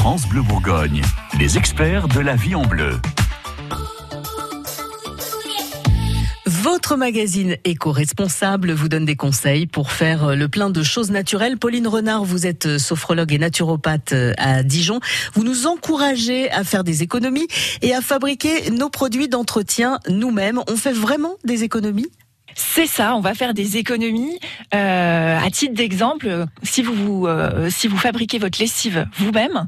France Bleu Bourgogne, les experts de la vie en bleu. Votre magazine éco-responsable vous donne des conseils pour faire le plein de choses naturelles. Pauline Renard, vous êtes sophrologue et naturopathe à Dijon. Vous nous encouragez à faire des économies et à fabriquer nos produits d'entretien nous-mêmes. On fait vraiment des économies? C'est ça, on va faire des économies. Euh, à titre d'exemple, si vous, euh, si vous fabriquez votre lessive vous-même,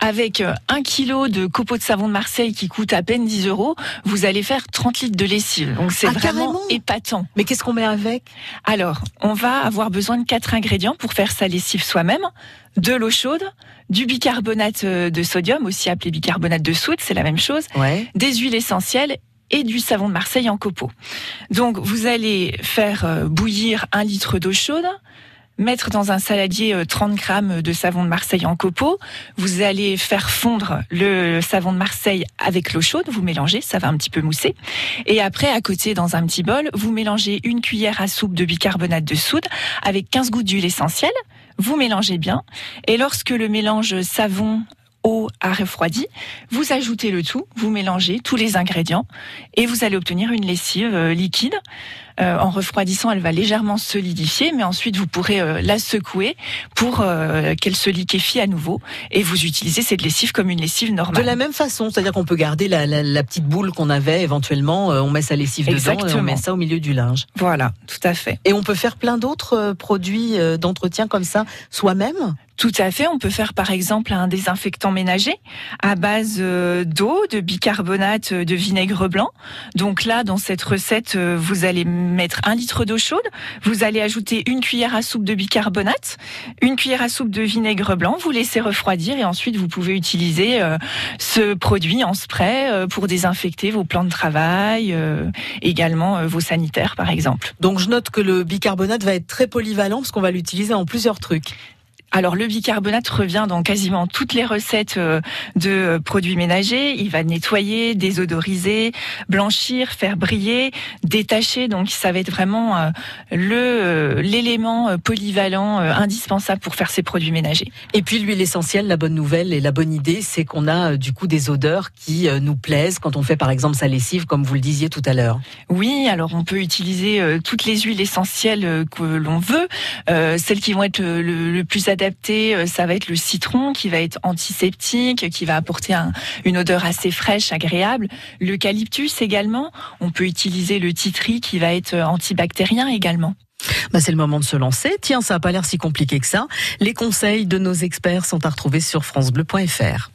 avec euh, un kilo de copeaux de savon de Marseille qui coûte à peine 10 euros, vous allez faire 30 litres de lessive. Donc c'est ah, vraiment épatant. Mais qu'est-ce qu'on met avec? Alors, on va avoir besoin de quatre ingrédients pour faire sa lessive soi-même. De l'eau chaude, du bicarbonate de sodium, aussi appelé bicarbonate de soude, c'est la même chose, des huiles essentielles et du savon de Marseille en copeaux. Donc vous allez faire euh, bouillir un litre d'eau chaude, mettre dans un saladier 30 euh, grammes de savon de Marseille en copeaux. Vous allez faire fondre le savon de Marseille avec l'eau chaude. Vous mélangez, ça va un petit peu mousser. Et après, à côté, dans un petit bol, vous mélangez une cuillère à soupe de bicarbonate de soude avec 15 gouttes d'huile essentielle. Vous mélangez bien. Et lorsque le mélange savon eau à refroidi. Vous ajoutez le tout, vous mélangez tous les ingrédients et vous allez obtenir une lessive euh, liquide. Euh, en refroidissant, elle va légèrement solidifier, mais ensuite vous pourrez euh, la secouer pour qu'elle se liquéfie à nouveau et vous utilisez cette lessive comme une lessive normale. De la même façon, c'est-à-dire qu'on peut garder la, petite boule qu'on avait éventuellement, on met sa lessive dedans et on met ça au milieu du linge. Voilà, tout à fait. Et on peut faire plein d'autres produits d'entretien comme ça soi-même? Tout à fait. On peut faire par exemple un désinfectant ménager à base euh, d'eau, de bicarbonate, euh, de vinaigre blanc. Donc là, dans cette recette, euh, vous allez mettre un litre d'eau chaude. Vous allez ajouter une cuillère à soupe de bicarbonate, une cuillère à soupe de vinaigre blanc. Vous laissez refroidir et ensuite vous pouvez utiliser ce produit en spray pour désinfecter vos plans de travail, également vos sanitaires par exemple. Donc je note que le bicarbonate va être très polyvalent parce qu'on va l'utiliser en plusieurs trucs. Alors le bicarbonate revient dans quasiment toutes les recettes euh, de produits ménagers. Il va nettoyer, désodoriser, blanchir, faire briller, détacher. Donc ça va être vraiment euh, le euh, l'élément polyvalent indispensable pour faire ces produits ménagers. Et puis l'huile essentielle, la bonne nouvelle et la bonne idée, c'est qu'on a du coup des odeurs qui nous plaisent quand on fait par exemple sa lessive, comme vous le disiez tout à l'heure. Oui, alors on peut utiliser toutes les huiles essentielles que l'on veut, celles qui vont être le, plus adaptées euh, ça va être le citron qui va être antiseptique, qui va apporter une odeur assez fraîche, agréable. L'eucalyptus également. On peut utiliser le titri qui va être euh, antibactérien également. Bah c'est le moment de se lancer. Tiens, ça n'a pas l'air si compliqué que ça. Les conseils de nos experts sont à retrouver sur francebleu.fr.